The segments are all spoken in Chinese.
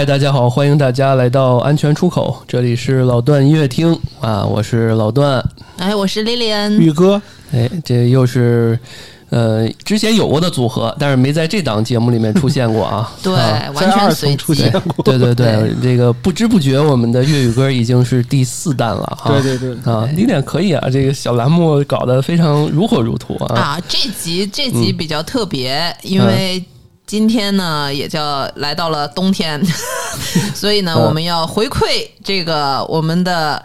嗨，大家好，欢迎大家来到安全出口，这里是老段音乐厅啊，我是老段，哎，我是丽丽恩，宇哥，哎，这又是呃之前有过的组合，但是没在这档节目里面出现过啊，对，完全随机，对对对，这个不知不觉我们的粤语歌已经是第四弹了，对对对，啊，李丽可以啊，这个小栏目搞得非常如火如荼啊，啊，这集这集比较特别，因为。今天呢，也叫来到了冬天，所以呢，我们要回馈这个我们的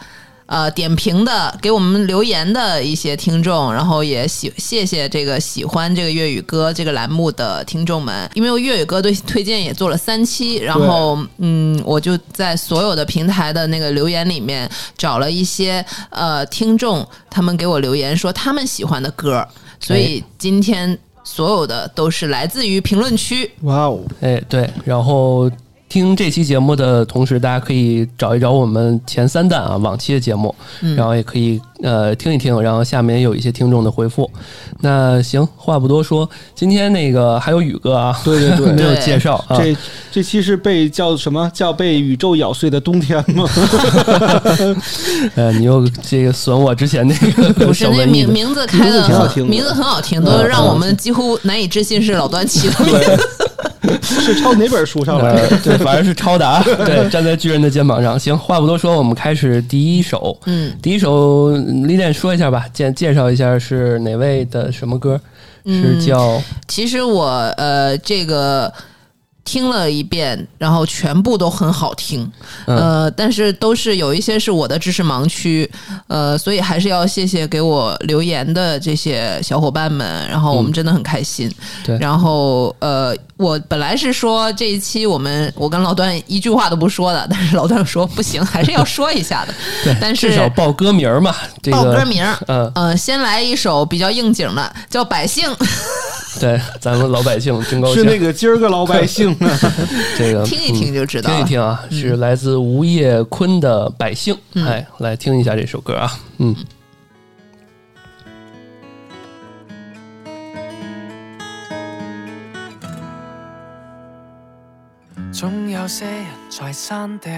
呃点评的给我们留言的一些听众，然后也喜谢谢这个喜欢这个粤语歌这个栏目的听众们，因为粤语歌对推荐也做了三期，然后嗯，我就在所有的平台的那个留言里面找了一些呃听众，他们给我留言说他们喜欢的歌，所以今天。所有的都是来自于评论区。哇哦，哎，对，然后。听这期节目的同时，大家可以找一找我们前三弹啊往期的节目，然后也可以呃听一听，然后下面有一些听众的回复。那行，话不多说，今天那个还有宇哥啊，对对对，没有介绍。这这期是被叫什么叫被宇宙咬碎的冬天吗？呃，你又这个损我之前那个不是那名名字开的挺好听，名字很好听，都让我们几乎难以置信是老段起的。是抄哪本书上来的？对，反正是抄的。啊。对，站在巨人的肩膀上。行，话不多说，我们开始第一首。嗯，第一首，李典说一下吧，介介绍一下是哪位的什么歌？是叫……其实我呃，这个。听了一遍，然后全部都很好听，呃，但是都是有一些是我的知识盲区，呃，所以还是要谢谢给我留言的这些小伙伴们，然后我们真的很开心。对，然后呃，我本来是说这一期我们我跟老段一句话都不说的，但是老段说不行，还是要说一下的。对，但是至少报歌名嘛，报歌名。嗯嗯，先来一首比较应景的，叫《百姓》。对，咱们老百姓真高兴。是那个今儿个老百姓。这个听一听就知道，听一听啊，是来自吴业坤的《百姓》，哎，来听一下这首歌啊，嗯。总有些人在山顶，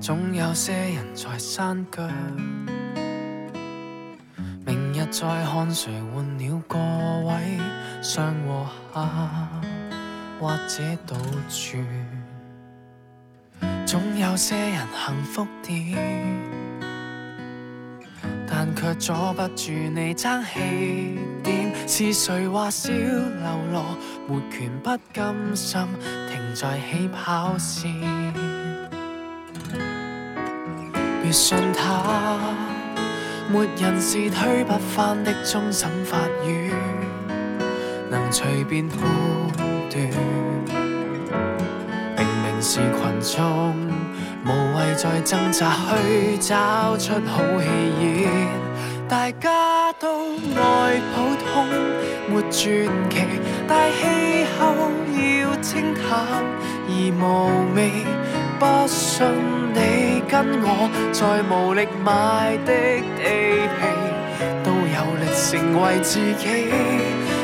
总有些人在山脚，明日再看谁换了个位。上和下，或者倒转，总有些人幸福点，但却阻不住你争起点。是谁话小流落，没权不甘心停在起跑线？别信他，没人是推不翻的终审法院。能隨便判断。明明是群眾，無謂再掙扎，去找出好戲演。大家都愛普通，沒传奇，大氣候要清淡而無味。不信你跟我，在無力买的地皮，都有力成為自己。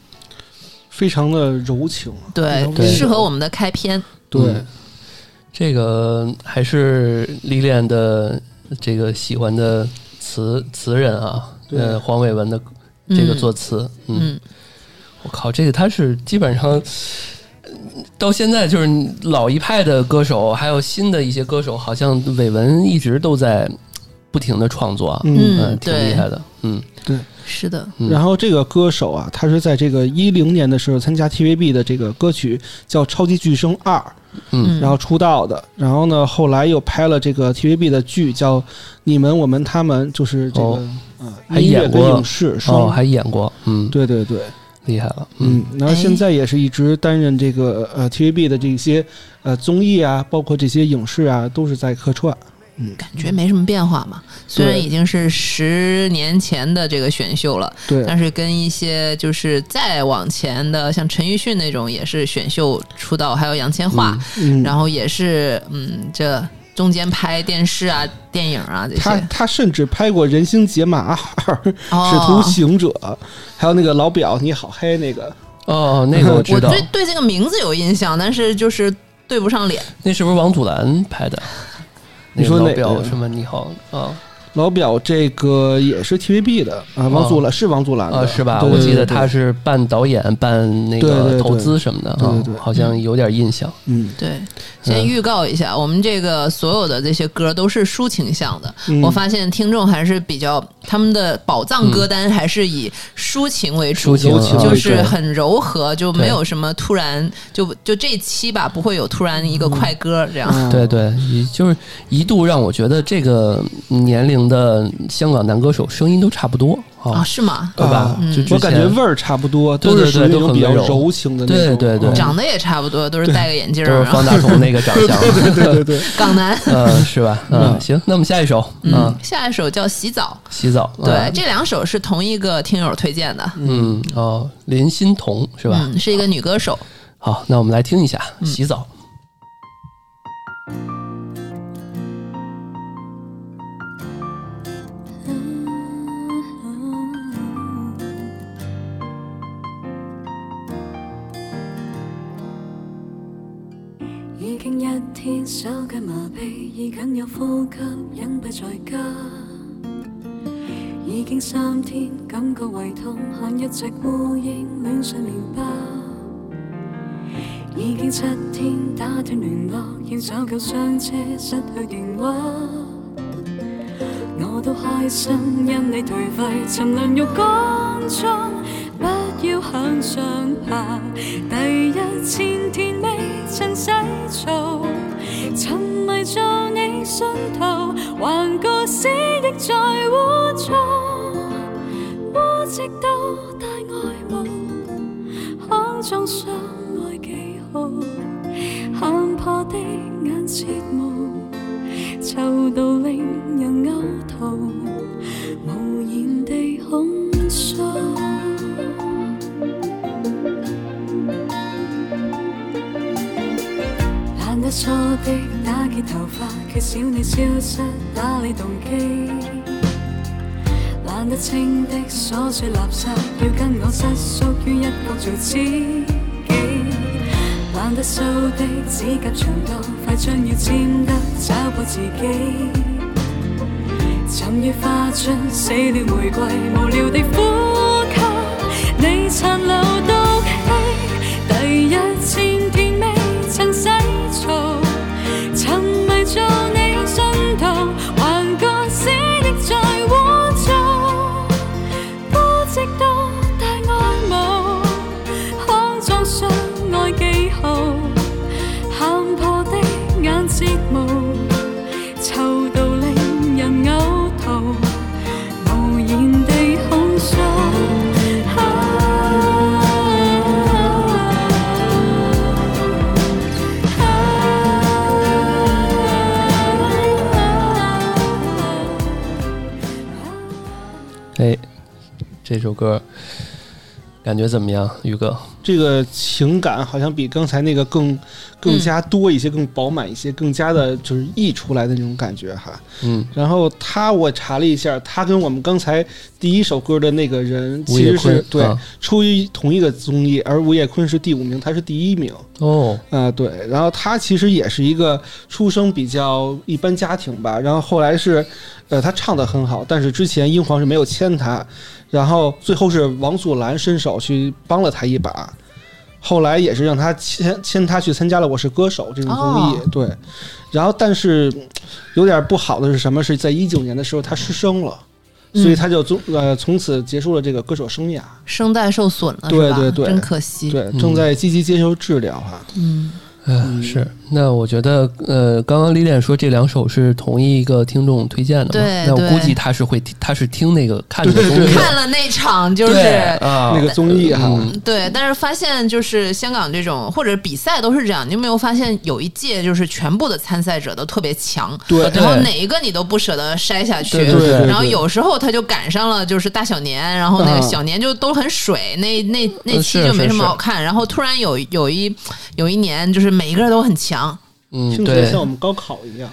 非常的柔情，对，适合我们的开篇。对，这个还是历练的这个喜欢的词词人啊，呃，黄伟文的这个作词。嗯，我靠，这个他是基本上到现在就是老一派的歌手，还有新的一些歌手，好像伟文一直都在不停的创作，嗯，挺厉害的，嗯，对。是的，然后这个歌手啊，他是在这个一零年的时候参加 TVB 的这个歌曲叫《超级巨声二》，嗯，然后出道的。然后呢，后来又拍了这个 TVB 的剧叫《你们我们他们》，就是这个还演过，跟影视哦，还演过，嗯，对对对，厉害了，嗯。然后现在也是一直担任这个呃 TVB 的这些呃综艺啊，包括这些影视啊，都是在客串。嗯，感觉没什么变化嘛。虽然已经是十年前的这个选秀了，对，但是跟一些就是再往前的，像陈奕迅那种也是选秀出道，还有杨千嬅，然后也是嗯，这中间拍电视啊、电影啊这些。他他甚至拍过《人星解码二》，《徒行者》，还有那个老表你好黑那个哦，那个我知道。我对对这个名字有印象，但是就是对不上脸。那是不是王祖蓝拍的？你说表什么？你好啊？老表，这个也是 TVB 的啊，王祖蓝是王祖蓝啊，是吧？我记得他是办导演、办那个投资什么的啊，好像有点印象。嗯，对。先预告一下，我们这个所有的这些歌都是抒情向的。我发现听众还是比较，他们的宝藏歌单还是以抒情为主，就是很柔和，就没有什么突然。就就这期吧，不会有突然一个快歌这样。对对，就是一度让我觉得这个年龄。的香港男歌手声音都差不多啊？是吗？对吧？就我感觉味儿差不多，都是对，都比较柔情的那种。对对对，长得也差不多，都是戴个眼镜是方大同那个长相。对对对对，港男，嗯，是吧？嗯，行，那我们下一首，嗯，下一首叫《洗澡》，洗澡。对，这两首是同一个听友推荐的。嗯，哦，林欣彤是吧？嗯，是一个女歌手。好，那我们来听一下《洗澡》。手脚麻痹，已仅有呼吸，隐不在家。已经三天，感觉胃痛，看一只乌蝇恋上面包。已经七天，打断联络，要上救上车，失去电话。我都开心，因你颓废，沉沦浴缸中，不要向上爬。第一千天未曾洗澡。沉迷做你信徒，还觉死亦在污糟，污渍都带爱慕，肮脏上。头发缺少你消失哪里动机？懒得清的琐碎垃圾，要跟我失缩于一个做自己。懒得修的指甲长度，快将要尖得找破自己。沉于花樽死了玫瑰，无聊地呼吸，你残留到。这首歌感觉怎么样，宇哥？这个情感好像比刚才那个更更加多一些，更饱满一些，更加的就是溢出来的那种感觉哈。嗯，然后他我查了一下，他跟我们刚才第一首歌的那个人其实是对，出于同一个综艺，而吴叶坤是第五名，他是第一名哦。啊，对，然后他其实也是一个出生比较一般家庭吧，然后后来是呃他唱的很好，但是之前英皇是没有签他，然后最后是王祖蓝伸手去帮了他一把。后来也是让他签签他去参加了《我是歌手》这种综艺，对。然后，但是有点不好的是什么？是在一九年的时候他失声了，所以他就从呃从此结束了这个歌手生涯。声带受损了，对对对，真可惜。对，正在积极接受治疗哈。嗯。嗯，是。那我觉得，呃，刚刚李练说这两首是同一个听众推荐的，对。那我估计他是会，他是听那个 看的，看了那场就是啊那个综艺哈。对，但是发现就是香港这种或者比赛都是这样，你有没有发现有一届就是全部的参赛者都特别强，然后哪一个你都不舍得筛下去，然后有时候他就赶上了就是大小年，然后那个小年就都很水，那那那期就没什么好看。然后突然有有一有一年就是。每一个人都很强，嗯，对，像我们高考一样。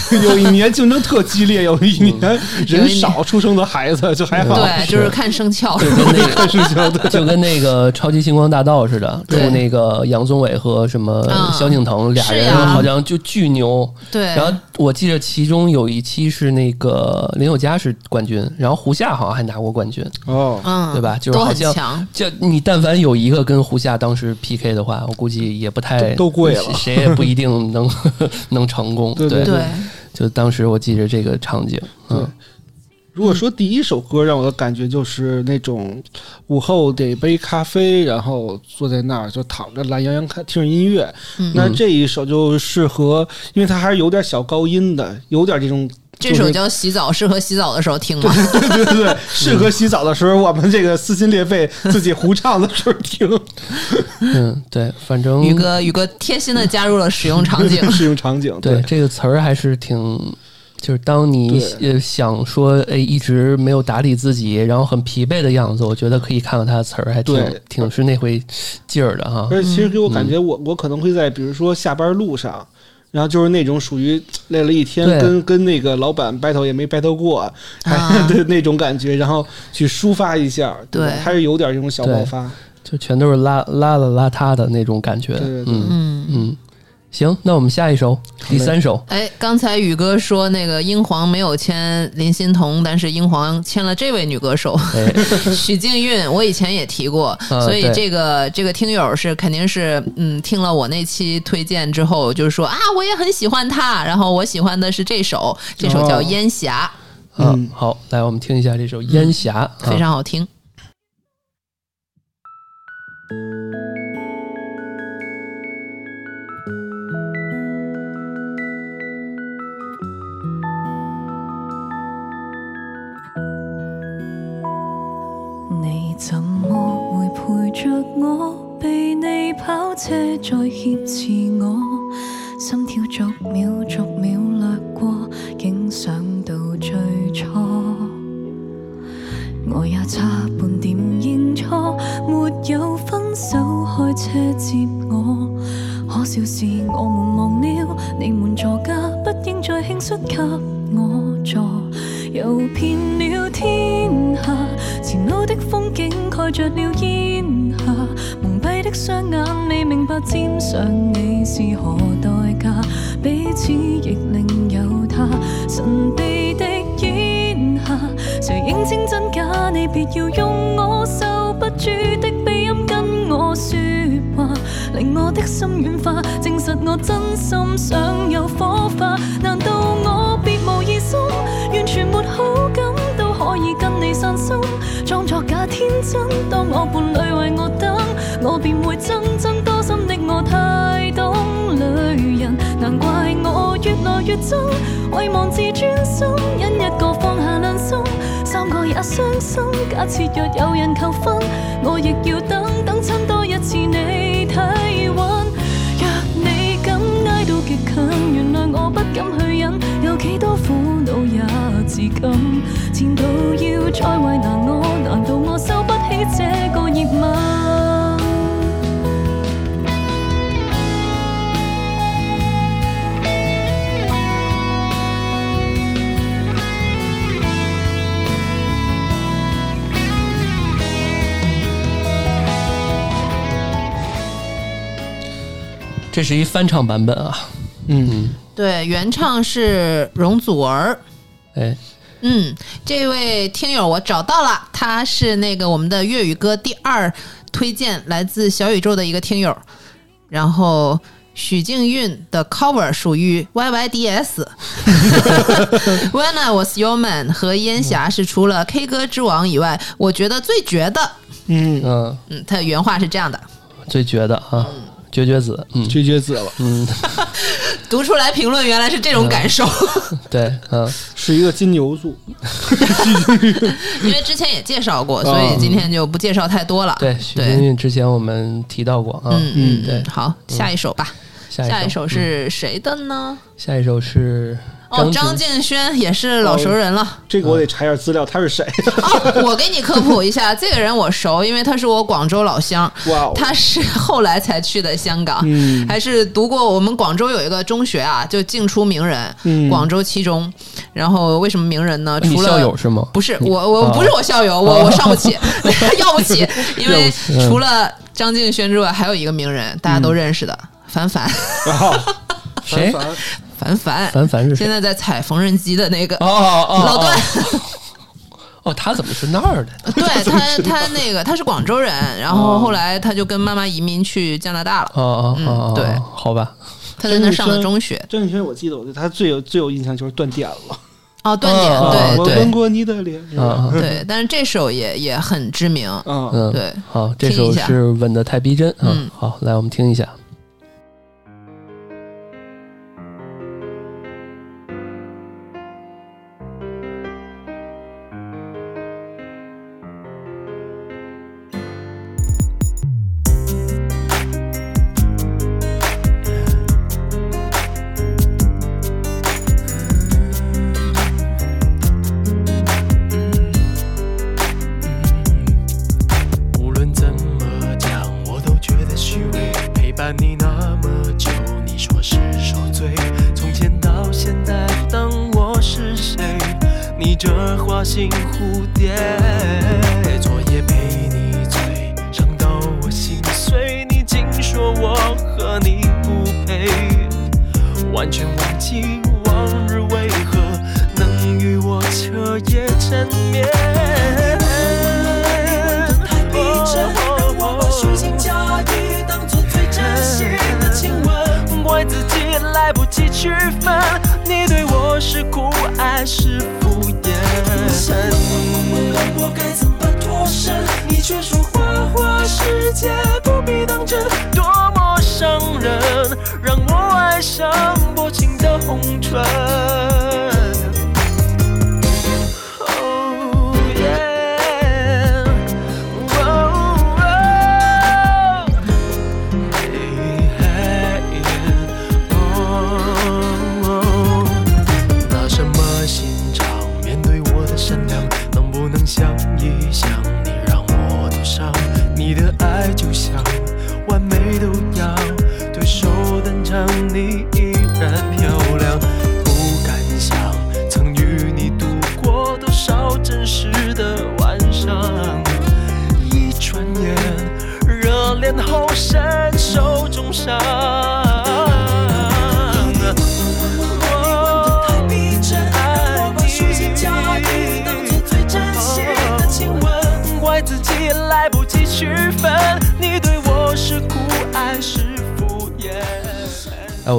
有一年竞争特激烈，有一年人少出生的孩子就还好。对，就是看生肖。看生对，就跟那个《超级星光大道》似的，出那个杨宗纬和什么萧敬腾俩人，好像就巨牛。对。然后我记得其中有一期是那个林宥嘉是冠军，然后胡夏好像还拿过冠军。哦，嗯，对吧？就是好像就你但凡有一个跟胡夏当时 PK 的话，我估计也不太都跪了。谁也不一定能 能成功。对对。就当时我记着这个场景，嗯，如果说第一首歌让我的感觉就是那种午后得杯咖啡，然后坐在那儿就躺着懒洋洋看听着音乐，那这一首就适合，因为它还是有点小高音的，有点这种。这首叫《洗澡》，适合洗澡的时候听吗？对对对对，适合洗澡的时候，我们这个撕心裂肺自己胡唱的时候听。嗯，对，反正宇哥宇哥贴心的加入了使用场景，使用场景。对这个词儿还是挺，就是当你呃想说哎，一直没有打理自己，然后很疲惫的样子，我觉得可以看看他的词儿，还挺挺是那回劲儿的哈。其实给我感觉，我我可能会在比如说下班路上。然后就是那种属于累了一天，跟跟那个老板 battle 也没 battle 过，对那种感觉，然后去抒发一下，对，还是有点这种小爆发，就全都是拉拉了邋遢的那种感觉，嗯嗯。行，那我们下一首，第三首。哎，刚才宇哥说那个英皇没有签林欣彤，但是英皇签了这位女歌手，许静韵。我以前也提过，所以这个这个听友是肯定是嗯听了我那期推荐之后，就是说啊我也很喜欢她，然后我喜欢的是这首，这首叫《烟霞》。嗯，好，来我们听一下这首《烟霞》，非常好听。我被你跑车再挟持，我心跳逐秒逐秒掠过，竟想到最初，我也差半点认错，没有分手开车接我。可笑是我们忘了你们座驾，不应再轻率给我坐，游遍了天下，前路的风景盖着了烟。你的双眼未明白沾上你是何代价，彼此亦另有他，神秘的烟霞，谁认清真假？你别要用我受不住的鼻音跟我说话，令我的心软化，证实我真心想有火花。难道我别无异心，完全没好感都可以跟你散心，装作假天真，当我伴侣为我等。我便会憎憎多心的我太懂女人，难怪我越来越憎，遗忘自尊心，因一个放下两心，三个也伤心。假设若有人求婚，我亦要等等亲多一次你体温。若你敢挨到极近，原谅我不敢去忍，有几多苦恼也自禁。前度要再为难我，难道我受不起这个热吻？这是一翻唱版本啊，嗯，对，原唱是容祖儿，哎，嗯，这位听友我找到了，他是那个我们的粤语歌第二推荐，来自小宇宙的一个听友，然后许静韵的 cover 属于 Y Y D S，When I Was Your Man 和烟霞是除了 K 歌之王以外，我觉得最绝的，嗯嗯嗯，他的原话是这样的，最绝的啊。绝绝子，绝绝子了。嗯，读出来评论原来是这种感受。对，嗯，是一个金牛座，因为之前也介绍过，所以今天就不介绍太多了。对，对，之前我们提到过嗯嗯，对，好，下一首吧。下一首是谁的呢？下一首是。哦，张敬轩也是老熟人了。这个我得查一下资料，他是谁？我给你科普一下，这个人我熟，因为他是我广州老乡。哇，他是后来才去的香港，还是读过我们广州有一个中学啊，就进出名人，广州七中。然后为什么名人呢？除了校友是吗？不是，我我不是我校友，我我上不起，要不起。因为除了张敬轩之外，还有一个名人大家都认识的，凡凡。谁？凡凡，凡凡是现在在踩缝纫机的那个老段。哦，他怎么是那儿的？对 他，他那个他是广州人，然后后来他就跟妈妈移民去加拿大了。哦哦哦，对，好吧，他在那上的中学。郑宇轩，我记得，我对他最有最有印象就是断电了。哦，断点对对。吻过你的脸，对，但是这首也也很知名，嗯，对。好，这首是吻的太逼真，嗯，好，来我们听一下。是敷衍。我想，我该怎么脱身？你却说花花世界不必当真，多么伤人，让我爱上薄情的红唇。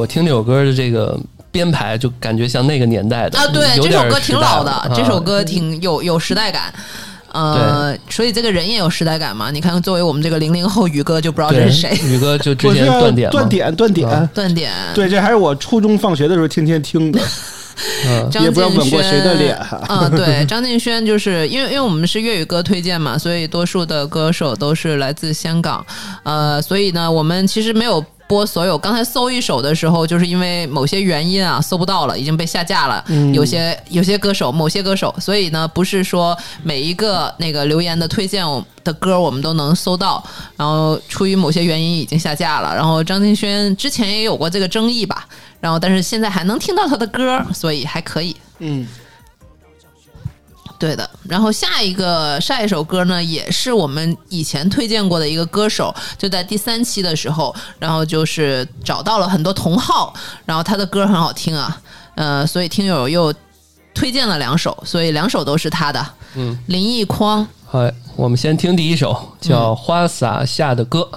听这首歌的这个编排，就感觉像那个年代的啊，对，这首歌挺老的，这首歌挺有有时代感，呃，所以这个人也有时代感嘛。你看，作为我们这个零零后宇哥就不知道这是谁，宇哥就直接断点，断点，断点，断点。对，这还是我初中放学的时候天天听的。张敬轩，嗯，对，张敬轩就是因为因为我们是粤语歌推荐嘛，所以多数的歌手都是来自香港，呃，所以呢，我们其实没有。播所有刚才搜一首的时候，就是因为某些原因啊，搜不到了，已经被下架了。有些有些歌手，某些歌手，所以呢，不是说每一个那个留言的推荐的歌我们都能搜到，然后出于某些原因已经下架了。然后张敬轩之前也有过这个争议吧，然后但是现在还能听到他的歌，所以还可以。嗯。对的，然后下一个下一首歌呢，也是我们以前推荐过的一个歌手，就在第三期的时候，然后就是找到了很多同好，然后他的歌很好听啊，呃，所以听友又推荐了两首，所以两首都是他的，嗯，林奕匡，哎，我们先听第一首叫花洒下的歌。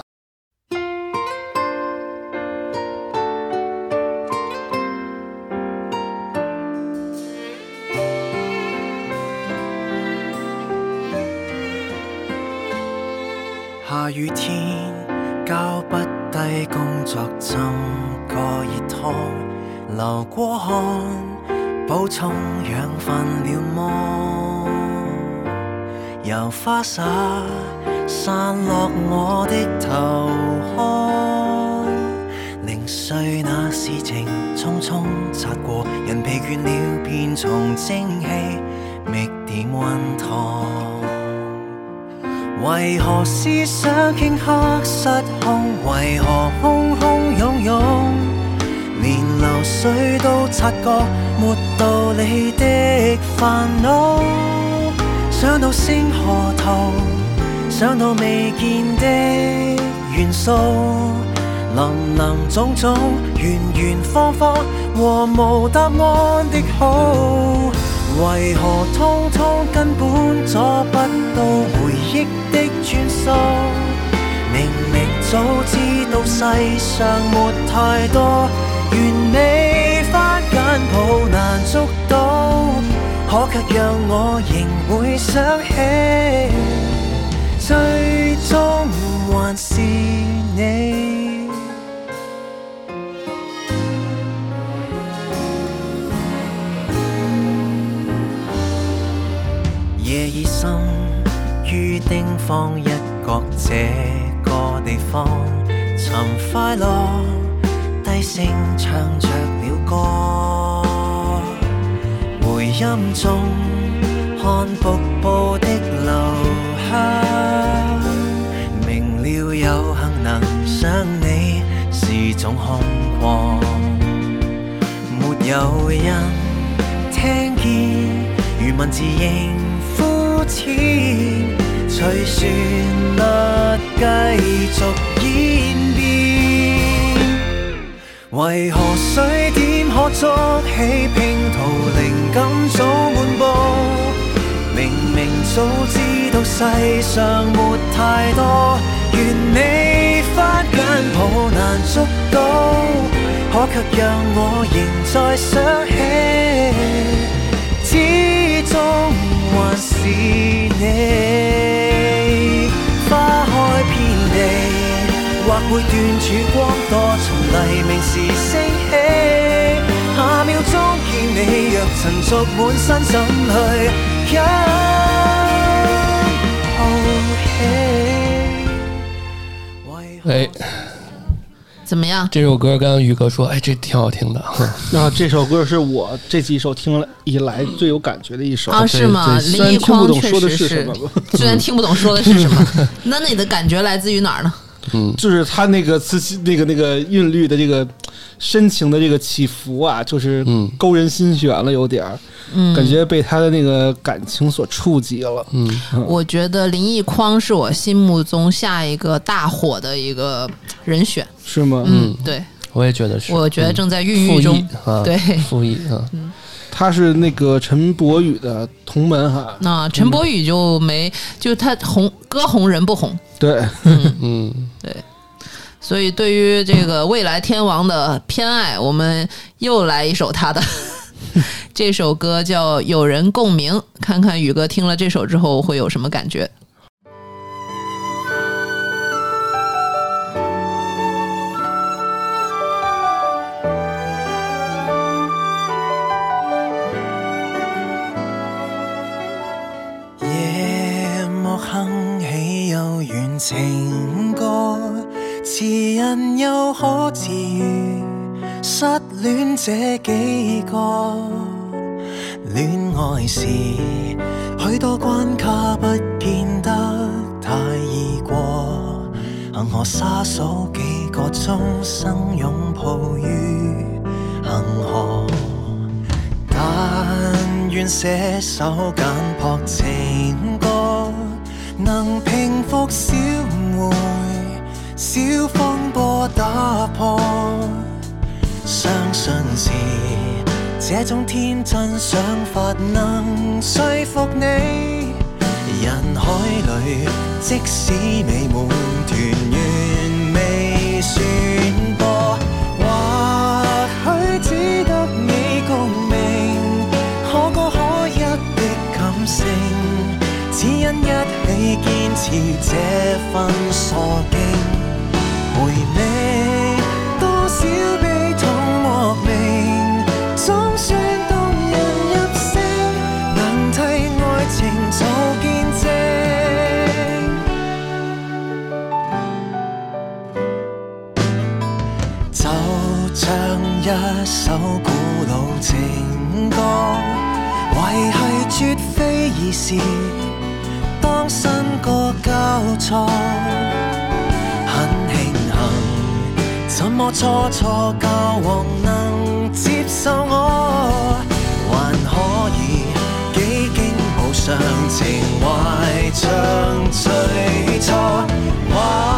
雨天交不低工作，浸个热汤，流过汗，补充养分了么？油花洒散落我的头壳，零碎那事情匆匆擦过，人疲倦了便从蒸汽觅点温烫。为何思想顷刻失控？为何空空涌涌？连流水都察觉没道理的烦恼。想到星河图，想到未见的元素，林林种种，圆圆方方，和无答案的好。为何通通根本阻不到回忆的穿梭？明明早知道世上没太多完美花简抱难捉到，可却让我仍会想起，最终还是你。心，于丁方一角这个地方，寻快乐，低声唱着了歌，回音中看瀑布的流香，明了有幸能想你是种空旷，没有人听见，如文字应。天随旋律继续演变，为何水点可捉起拼图，灵感早满布。明明早知道世上没太多，愿你花间抱难捉到，可却让我仍在想起。是你花开遍地或会断处光多从黎明时升起下秒钟见你若曾逐满身怎去一吐气怎么样？这首歌刚刚宇哥说，哎，这挺好听的。那这首歌是我这几首听了以来最有感觉的一首。啊，是吗？虽然听不懂说的是什么，虽然听不懂说的是什么，那你的感觉来自于哪儿呢？嗯，就是它那个吸，那个那个韵律的这个。深情的这个起伏啊，就是勾人心弦了，有点儿，感觉被他的那个感情所触及了。我觉得林奕匡是我心目中下一个大火的一个人选，是吗？嗯，对，我也觉得是，我觉得正在孕育中，对，傅艺啊，他是那个陈柏宇的同门哈，那陈柏宇就没，就他红歌红人不红，对，嗯，对。所以，对于这个未来天王的偏爱，我们又来一首他的 这首歌，叫《有人共鸣》，看看宇哥听了这首之后会有什么感觉。夜幕哼起有远情。人又可治愈，失恋这几个恋爱时，许多关卡不见得太易过。恒河沙数几个终生，拥抱于恒河。但愿写首简朴情歌，能平复小妹。小风波打破，相信是这种天真想法能说服你。人海里，即使美满团圆未算多，或许只得你共鸣。可歌可泣的感性，只因一起坚持这份傻劲。回味多少悲痛莫名，总算动人入胜，能替爱情做见证。就像一首古老情歌，维系绝非易事，当新歌交错。初初交往能接受我，还可以几经无常，情怀像最初。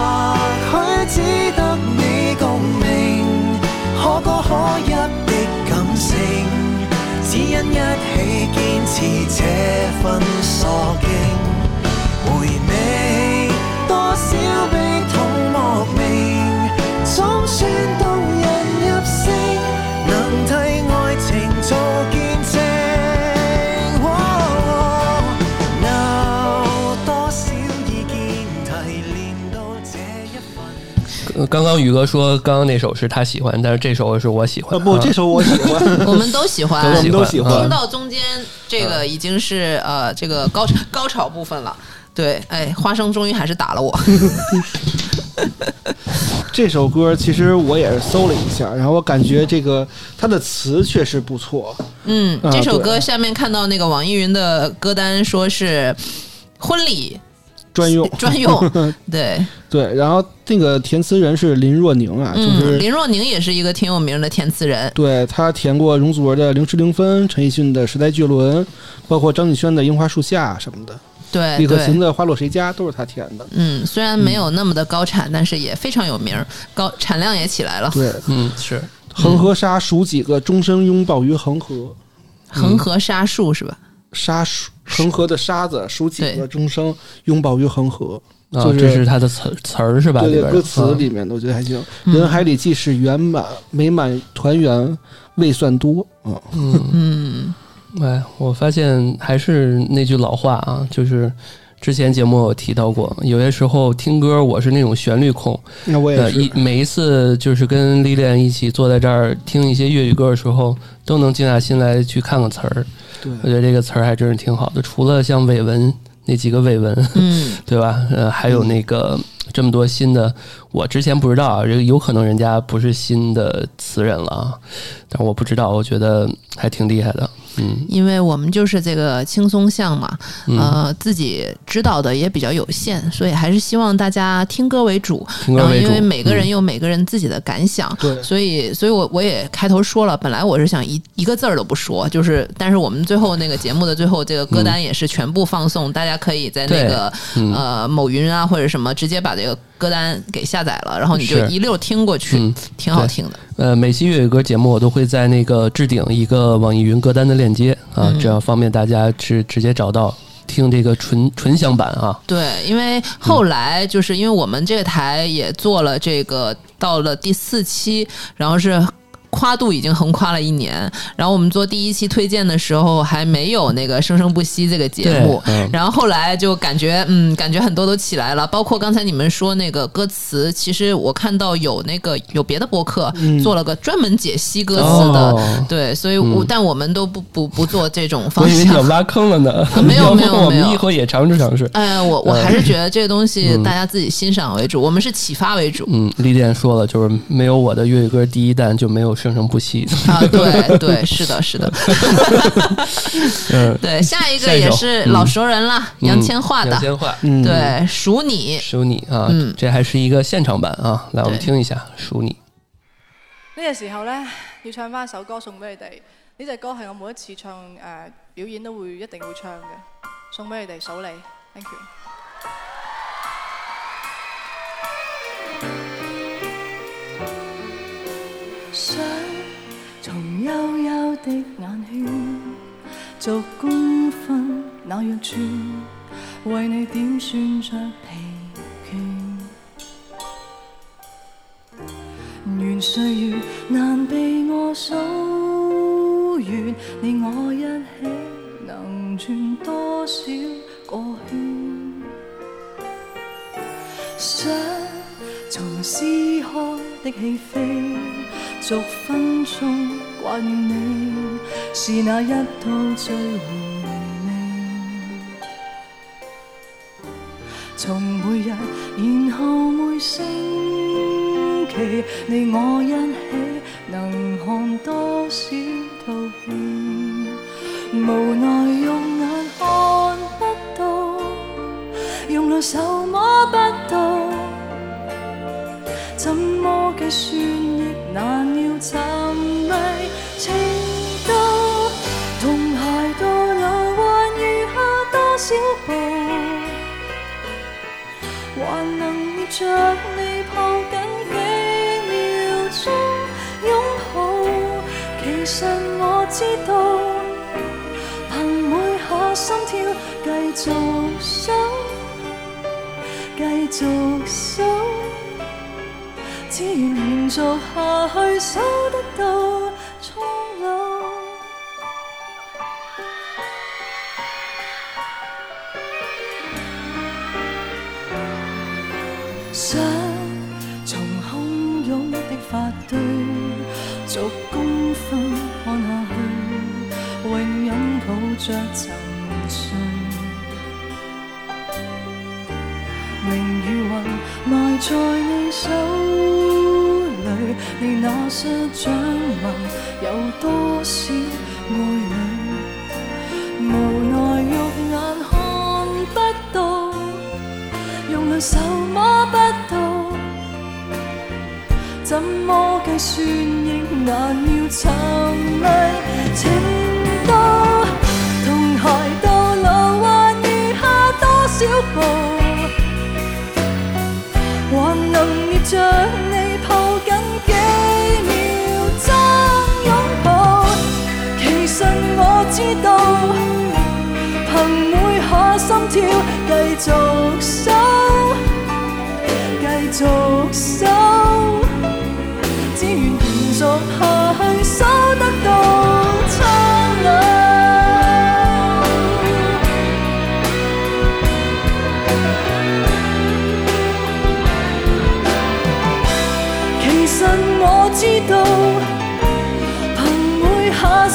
刚刚宇哥说，刚刚那首是他喜欢，但是这首是我喜欢。不，这首我喜欢，我们都喜欢，我们都喜欢。听到中间这个已经是呃，这个高潮高潮部分了。对，哎，花生终于还是打了我。这首歌其实我也是搜了一下，然后我感觉这个它的词确实不错。嗯，这首歌下面看到那个网易云的歌单说是婚礼。专用专用，对对，然后那个填词人是林若宁啊，就是林若宁也是一个挺有名的填词人，对他填过容祖儿的《零时零分》，陈奕迅的《时代巨轮》，包括张敬轩的《樱花树下》什么的，对李克勤的《花落谁家》都是他填的，嗯，虽然没有那么的高产，但是也非常有名，高产量也起来了，对，嗯，是恒河沙数几个，终身拥抱于恒河，恒河沙数是吧？沙恒河的沙子，数几个钟声，拥抱于恒河。啊，这是他的词词儿是吧？对对，歌词里面我觉得还行。人海里，即使圆满美满团圆，未算多。嗯嗯。哎，我发现还是那句老话啊，就是。之前节目我提到过，有些时候听歌，我是那种旋律控。那我也是。每一次就是跟丽莲一起坐在这儿听一些粤语歌的时候，都能静下心来去看个词儿。对，我觉得这个词儿还真是挺好的，除了像伟文那几个伟文，嗯，对吧？呃，还有那个这么多新的。我之前不知道啊，这个有可能人家不是新的词人了啊，但我不知道，我觉得还挺厉害的，嗯，因为我们就是这个轻松向嘛，呃，自己知道的也比较有限，所以还是希望大家听歌为主，然后因为每个人有每个人自己的感想，对，所以，所以我我也开头说了，本来我是想一一个字儿都不说，就是，但是我们最后那个节目的最后这个歌单也是全部放送，大家可以在那个呃某云啊或者什么直接把这个。歌单给下载了，然后你就一溜听过去，挺好听的。呃，每期粤语歌节目，我都会在那个置顶一个网易云歌单的链接啊，这样方便大家去直接找到听这个纯纯享版啊。对，因为后来就是因为我们这个台也做了这个，到了第四期，然后是。跨度已经横跨了一年，然后我们做第一期推荐的时候还没有那个《生生不息》这个节目，然后后来就感觉嗯，感觉很多都起来了，包括刚才你们说那个歌词，其实我看到有那个有别的播客做了个专门解析歌词的，对，所以我、但我们都不不不做这种方向，我以为想挖坑了呢，没有没有没有，以后也尝试尝试。哎，我我还是觉得这个东西大家自己欣赏为主，我们是启发为主。嗯，李健说了，就是没有我的粤语歌第一弹就没有。生生不息啊！对对，是的，是的。嗯，对，下一个也是老熟人了，杨千嬅的。千嬅，对，数你，数你啊！这还是一个现场版啊！来，我们听一下数你。呢个时候呢，要唱翻一首歌送俾你哋。呢只歌系我每一次唱诶表演都会一定会唱嘅，送俾你哋数你，Thank you。数。幽幽的眼圈，逐公分那样转，为你点算着疲倦。愿岁月难被我数完，你我一起能转多少个圈？想从撕开的戏飞，逐分钟。怀念你，是那一套最回味。从每日，然后每星期，你我一起，能看多少套片？无奈用眼看不到，用两手摸不到。怎么计算亦难料，沉迷情到同偕到老，还余下多少步？还能握着你抱紧几秒钟拥抱？其实我知道，凭每下心跳继续数，继续数。只愿延续下去，守得到。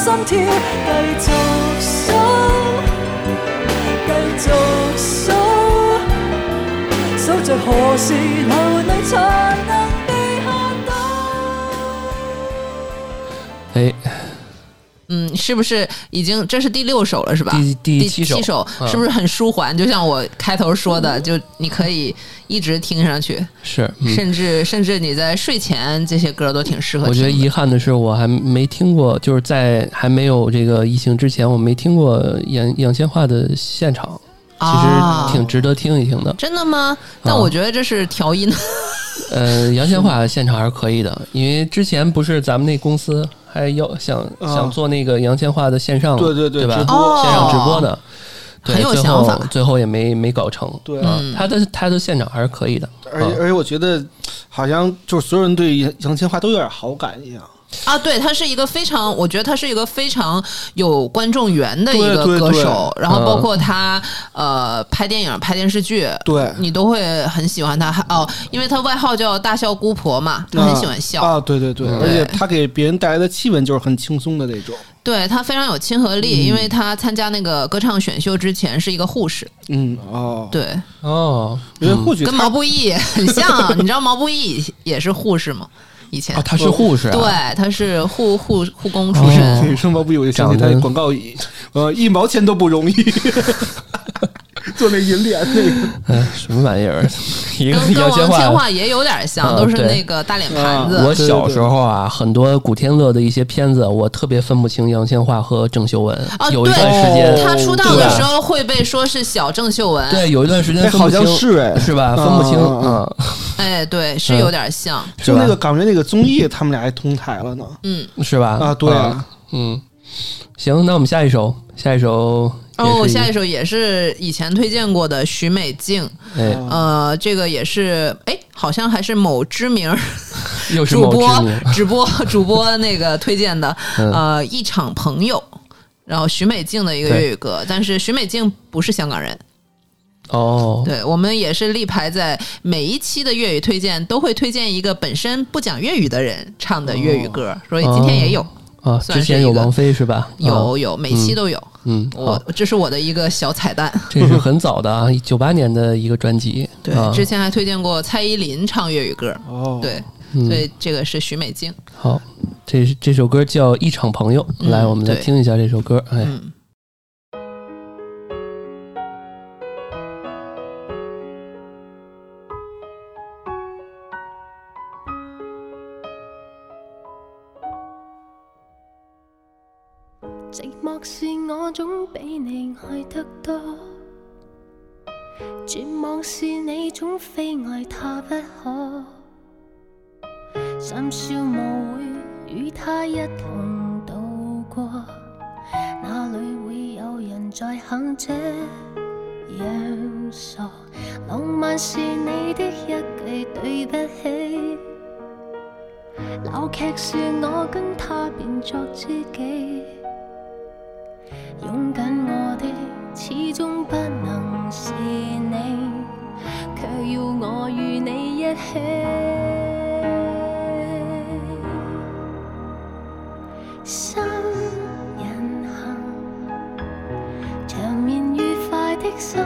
心跳，继续数，继续数，数着何时流泪才能？嗯，是不是已经这是第六首了，是吧？第第七首是不是很舒缓？就像我开头说的，就你可以一直听上去是，甚至甚至你在睡前这些歌都挺适合。我觉得遗憾的是，我还没听过，就是在还没有这个疫情之前，我没听过杨杨千嬅的现场，其实挺值得听一听的。真的吗？但我觉得这是调音。呃，杨千嬅现场还是可以的，因为之前不是咱们那公司。还要想想做那个杨千嬅的线上对对对直播线上直播的，很有想法，最后也没没搞成。对，他的他的现场还是可以的。而而且我觉得，好像就是所有人对杨杨千嬅都有点好感一样。啊，对，他是一个非常，我觉得他是一个非常有观众缘的一个歌手，然后包括他呃拍电影、拍电视剧，对，你都会很喜欢他。哦，因为他外号叫大笑姑婆嘛，他很喜欢笑啊。对对对，而且他给别人带来的气氛就是很轻松的那种。对他非常有亲和力，因为他参加那个歌唱选秀之前是一个护士。嗯哦，对哦，因为护士跟毛不易很像，你知道毛不易也是护士吗？以前，啊，他是护士，对，他是护护护工出身。这说不不，有就想起他广告，呃，一毛钱都不容易 做那银脸那个，什么玩意儿？个跟杨千嬅也有点像，都是那个大脸盘子。我小时候啊，很多古天乐的一些片子，我特别分不清杨千嬅和郑秀文。哦，有一段时间他出道的时候会被说是小郑秀文。对，有一段时间好像是哎，是吧？分不清，嗯。哎，对，是有点像，就那个港粤那个综艺，他们俩还通台了呢，嗯，是吧？啊，对，嗯，行，那我们下一首，下一首哦，下一首也是以前推荐过的徐美静，哎，呃，这个也是，哎，好像还是某知名 主播 直播主播那个推荐的，呃，一场朋友，然后徐美静的一个粤语歌，但是徐美静不是香港人。哦，对，我们也是力排在每一期的粤语推荐都会推荐一个本身不讲粤语的人唱的粤语歌，所以今天也有啊，之前有王菲是吧？有有，每期都有，嗯，我这是我的一个小彩蛋，这是很早的啊，九八年的一个专辑，对，之前还推荐过蔡依林唱粤语歌，哦，对，所以这个是许美静，好，这这首歌叫《一场朋友》，来，我们来听一下这首歌，哎。是我总比你爱得多，绝望是你总非爱他不可，三宵无会与他一同度过，哪里会有人再肯这样傻？浪漫是你的一句对不起，闹剧是我跟他变作知己。拥紧我的，始终不能是你，却要我与你一起。心人行，长眠愉快的心。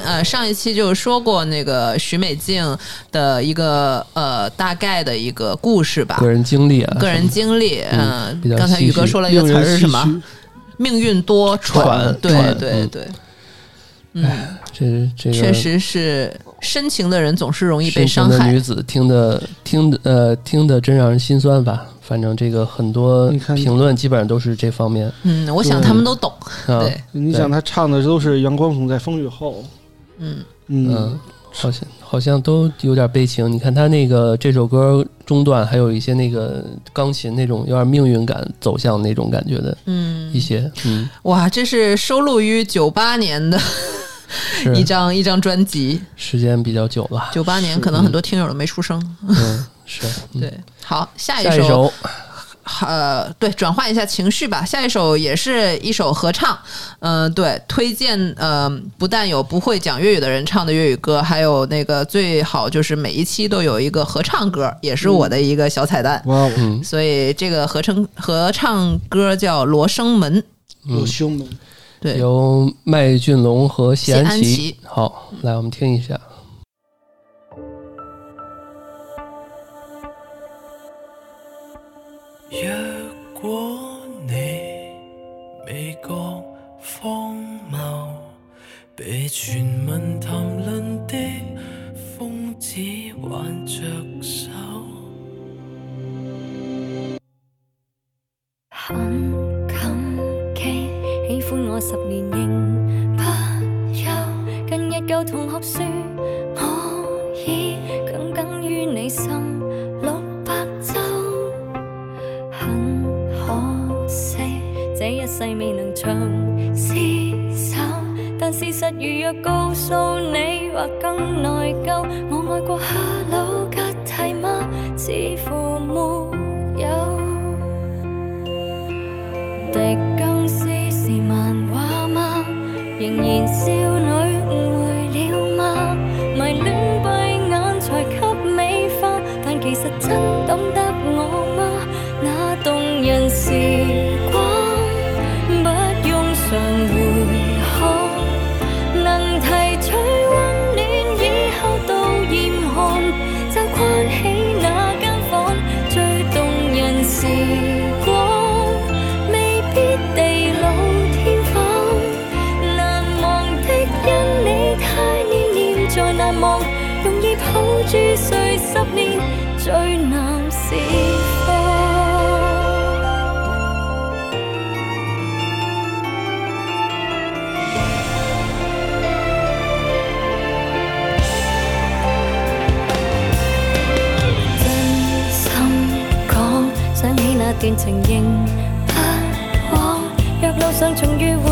呃，上一期就说过那个徐美静的一个呃大概的一个故事吧，个人经历，啊，个人经历，嗯，刚才宇哥说了一个词是什么？命运多舛，对对对。嗯这这个确实是深情的人总是容易被伤害。女子听的听呃听的真让人心酸吧？反正这个很多评论基本上都是这方面。嗯，我想他们都懂。对，你想他唱的都是阳光总在风雨后。嗯嗯，好像好像都有点悲情。你看他那个这首歌中段，还有一些那个钢琴那种有点命运感走向那种感觉的，嗯，一些嗯，哇，这是收录于九八年的一张一张专辑，时间比较久了，九八年可能很多听友都没出生，嗯，是 对，好下一首。呃，对，转换一下情绪吧。下一首也是一首合唱，嗯，对，推荐呃，不但有不会讲粤语的人唱的粤语歌，还有那个最好就是每一期都有一个合唱歌，也是我的一个小彩蛋。哇！所以这个合成合唱歌叫《罗生门》，罗生门，对，由麦浚龙和谢安琪。好，来，我们听一下。若果你未觉荒谬，被传闻谈论的疯子挽着手，很感激喜欢我十年仍不休。近日旧同学说。如若告诉你，或更内疚。我爱过哈喽格蒂吗？似乎。旧情仍不枉，若路上重遇。会。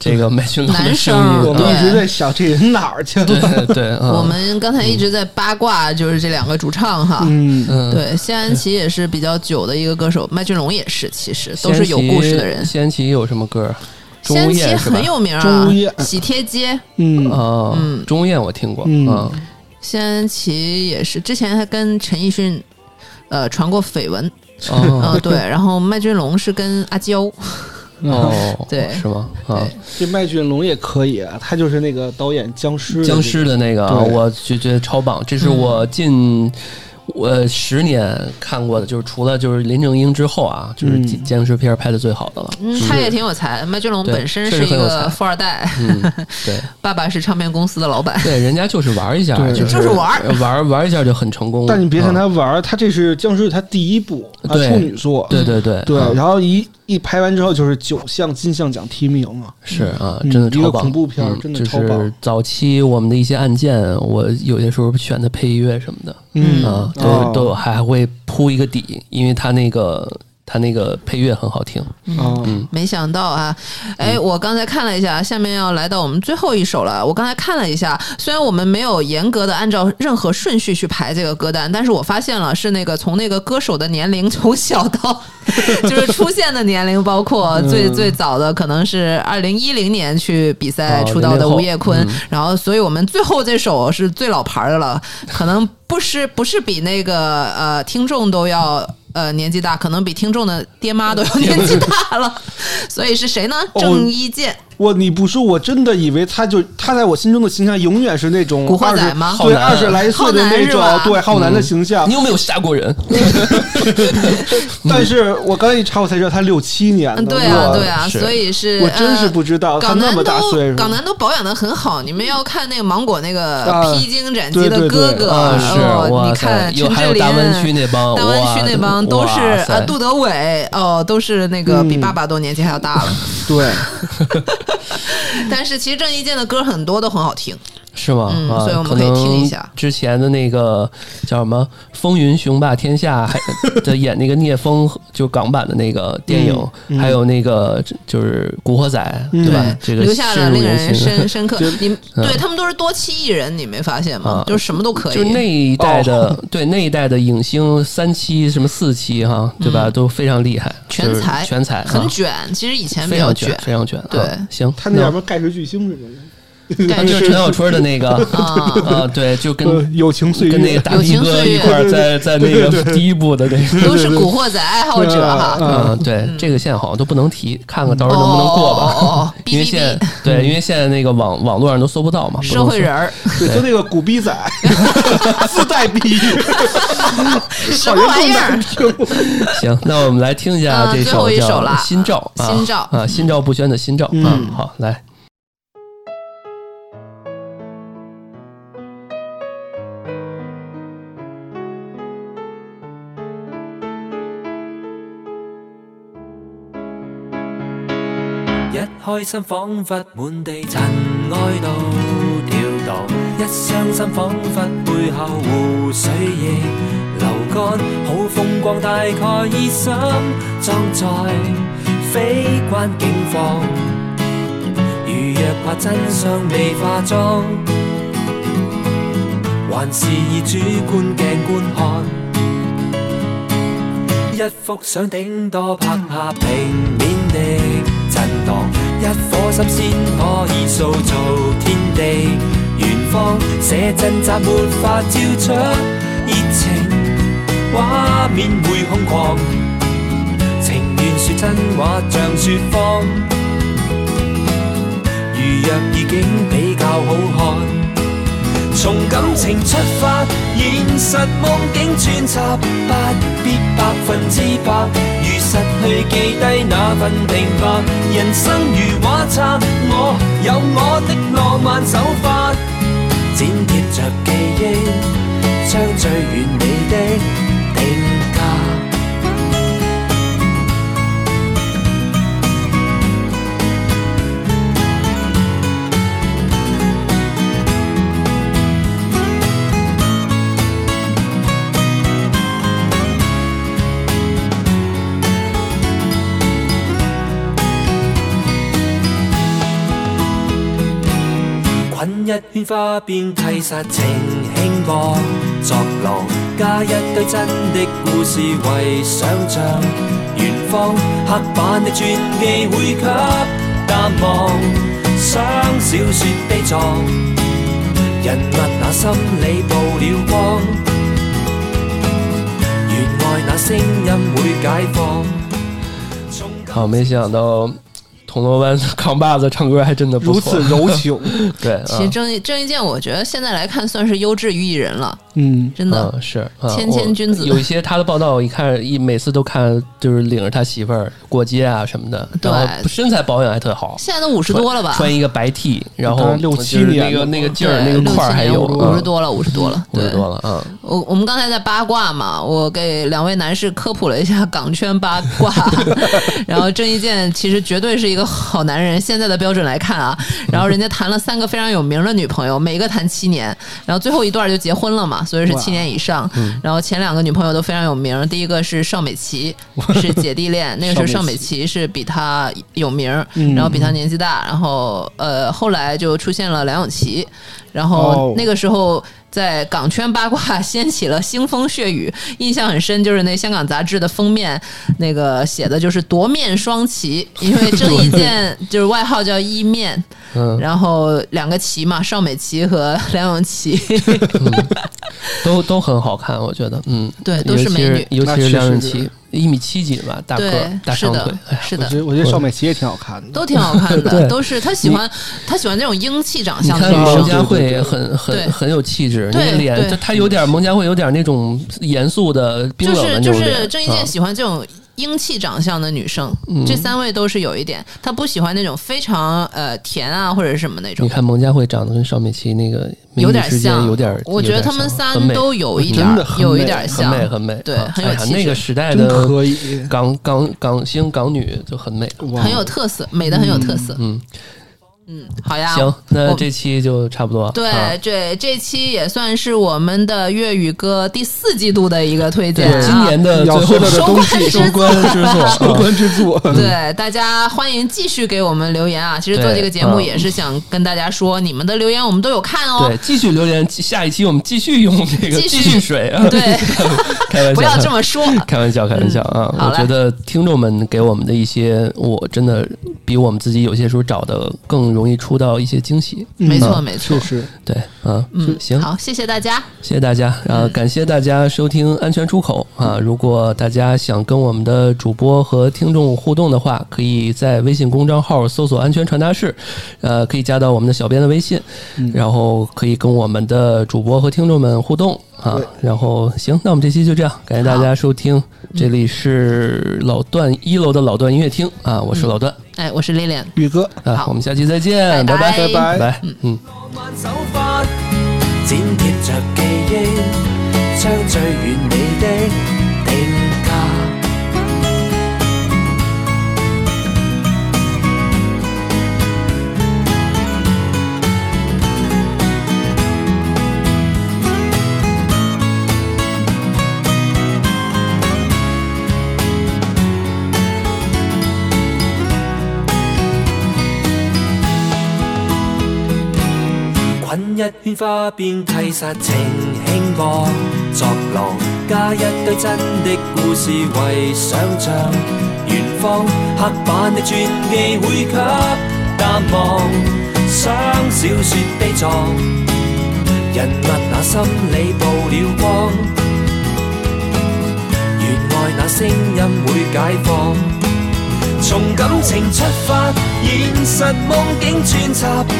这个麦浚龙，男生，我们一直在想这人哪儿去？了。对，我们刚才一直在八卦，就是这两个主唱哈，嗯，对，谢安琪也是比较久的一个歌手，麦浚龙也是，其实都是有故事的人。谢安琪有什么歌？谢安琪很有名啊，《喜帖街》。嗯嗯，钟无艳我听过嗯谢安琪也是，之前还跟陈奕迅，呃，传过绯闻。嗯，对，然后麦浚龙是跟阿娇。哦，对，是吗？啊，这麦浚龙也可以啊，他就是那个导演僵尸僵尸的那个，我就觉得超棒，这是我近。我十年看过的，就是除了就是林正英之后啊，就是僵尸片拍的最好的了。嗯，他也挺有才，麦浚龙本身是一个富二代，对，爸爸是唱片公司的老板。对，人家就是玩一下，就是玩玩玩一下就很成功。但你别看他玩，他这是僵尸他第一部处女作，对对对对。然后一一拍完之后，就是九项金像奖提名啊，是啊，真的超棒。个恐怖片，真的超棒。早期我们的一些案件，我有些时候选的配乐什么的。嗯，都都还会铺一个底，因为他那个。他那个配乐很好听，嗯，没想到啊，哎，我刚才看了一下，下面要来到我们最后一首了。我刚才看了一下，虽然我们没有严格的按照任何顺序去排这个歌单，但是我发现了是那个从那个歌手的年龄从小到 就是出现的年龄，包括最最早的可能是二零一零年去比赛出道的吴叶坤，然后，所以我们最后这首是最老牌的了，可能不是不是比那个呃听众都要。呃，年纪大，可能比听众的爹妈都要 年纪大了，所以是谁呢？郑伊健。我你不说我真的以为他就他在我心中的形象永远是那种古惑仔吗？对二十来岁的那种对浩南的形象，你有没有吓过人？但是我刚一查我才知道他六七年了，对啊对啊，所以是我真是不知道。港南都港男都保养的很好，你们要看那个芒果那个披荆斩棘的哥哥，是哦，你看去大湾区那帮大湾区那帮都是啊，杜德伟哦，都是那个比爸爸都年纪还要大了，对。但是其实郑伊健的歌很多都很好听，是吗？所以我们可以听一下之前的那个叫什么《风云雄霸天下》，还 的演那个聂风。就港版的那个电影，还有那个就是《古惑仔》，对吧？这个留下了那个人深深刻。你对他们都是多妻艺人，你没发现吗？就是什么都可以。就那一代的，对那一代的影星，三期什么四期哈，对吧？都非常厉害，全才，全才，很卷。其实以前非常卷，非常卷。对，行，他那叫什么？盖世巨星是的。就是陈小春的那个啊，对，就跟友情岁月，跟那个大衣哥一块在在那个第一部的那个，都是古惑仔爱好者嘛。嗯，对，这个线好像都不能提，看看到时候能不能过吧。因为现对，因为现在那个网网络上都搜不到嘛。社会人儿，对，就那个古逼仔，自带逼。什么玩意儿，行，那我们来听一下这首《叫《照》，心照啊，心照不宣的心照。啊，好，来。开心仿佛满地尘埃都跳荡，一伤心仿佛背后湖水亦流干。好风光大概已深藏在非关境况，如若怕真相未化妆，还是以主观镜观看，一幅相顶多拍下平面的。一颗心先可以塑造天地，远方写真集没法照出热情，画面会空旷。情愿说真话，像说谎，如若意境比较好看。从感情出发，现实梦境穿插，不必百分之百，如实去记低那份平凡，人生如画册，我有我的浪漫手法，剪贴着记忆，将最完美的。一片花边披洒情轻薄，作浪加一堆真的故事为想象。远方黑板的传记会给淡忘，想小说悲壮，人物那心理曝了光，原来那声音会解放。好，没想到。铜锣湾 扛把子唱歌还真的如此柔情，对。其实郑郑伊健，我觉得现在来看算是优质女艺人了。嗯，真的是谦谦君子。有一些他的报道，我一看一，每次都看，就是领着他媳妇儿过街啊什么的。对，身材保养还特好。现在都五十多了吧？穿一个白 T，然后六七年那个那个劲儿，那个块儿还有。五十多了，五十多了，五十多了。嗯，我我们刚才在八卦嘛，我给两位男士科普了一下港圈八卦。然后郑伊健其实绝对是一个好男人，现在的标准来看啊。然后人家谈了三个非常有名的女朋友，每个谈七年，然后最后一段就结婚了嘛。所以是七年以上，然后前两个女朋友都非常有名，第一个是邵美琪，是姐弟恋，那个时候邵美琪是比他有名，然后比他年纪大，然后呃后来就出现了梁咏琪，然后那个时候。在港圈八卦掀起了腥风血雨，印象很深，就是那香港杂志的封面，那个写的就是夺面双旗，因为郑伊健就是外号叫一面，嗯，然后两个旗嘛，邵美琪和梁咏琪，都都很好看，我觉得，嗯，对，都是美女，尤其是梁咏琪。一米七几吧，大哥，大长腿，是的，我觉得，我觉得邵美琪也挺好看的，都挺好看的，都是。他喜欢他喜欢那种英气长相的女生，蒙佳慧很很很有气质，个脸，她有点蒙嘉慧有点那种严肃的冰冷的，就是就是郑伊健喜欢这种。英气长相的女生，这三位都是有一点，她不喜欢那种非常呃甜啊或者什么那种。你看，蒙嘉慧长得跟邵美琪那个有点像，有点。我觉得他们三都有一点，有一点像。美很美，对，很有气质。那个时代的港港港星港女就很美，很有特色，美的很有特色，嗯。嗯，好呀，行，那这期就差不多。对，对，这期也算是我们的粤语歌第四季度的一个推荐，今年的最后的收官之作，收官之作。对，大家欢迎继续给我们留言啊！其实做这个节目也是想跟大家说，你们的留言我们都有看哦。对，继续留言，下一期我们继续用这个继续水啊！对，开玩笑，不要这么说，开玩笑，开玩笑啊！我觉得听众们给我们的一些，我真的比我们自己有些时候找的更。容易出到一些惊喜，没错没错，是，对，啊，嗯，行，好，谢谢大家，谢谢大家，啊，感谢大家收听《安全出口》啊，如果大家想跟我们的主播和听众互动的话，可以在微信公众号搜索“安全传达室”，呃，可以加到我们的小编的微信，然后可以跟我们的主播和听众们互动啊，然后行，那我们这期就这样，感谢大家收听，这里是老段一楼的老段音乐厅啊，我是老段。哎，我是烈烈，玉哥啊，我们下期再见，拜拜，拜拜，拜，嗯嗯。一圈花边替实情轻薄作浪，加一堆真的故事为想象，远方黑板的传记会给淡忘，想小说悲壮，人物那心理曝了光，原来那声音会解放。从感情出发，现实梦境穿插，不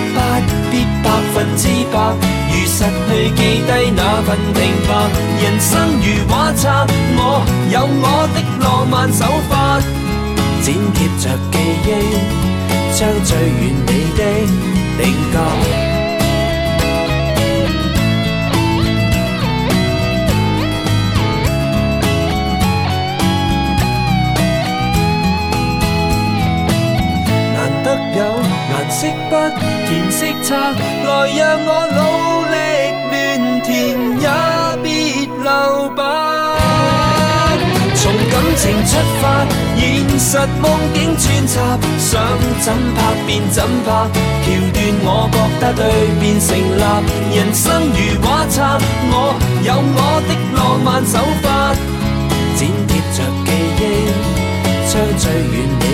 必百分之百。如失去记低那份平白。人生如画册，我有我的浪漫手法，剪贴着记忆，将最完美的定格。色不填色差，来让我努力乱填，也别留白。从感情出发，现实梦境穿插，想怎拍便怎拍，桥段我觉得对便成立。人生如画册，我有我的浪漫手法，剪贴着记忆，将最完美。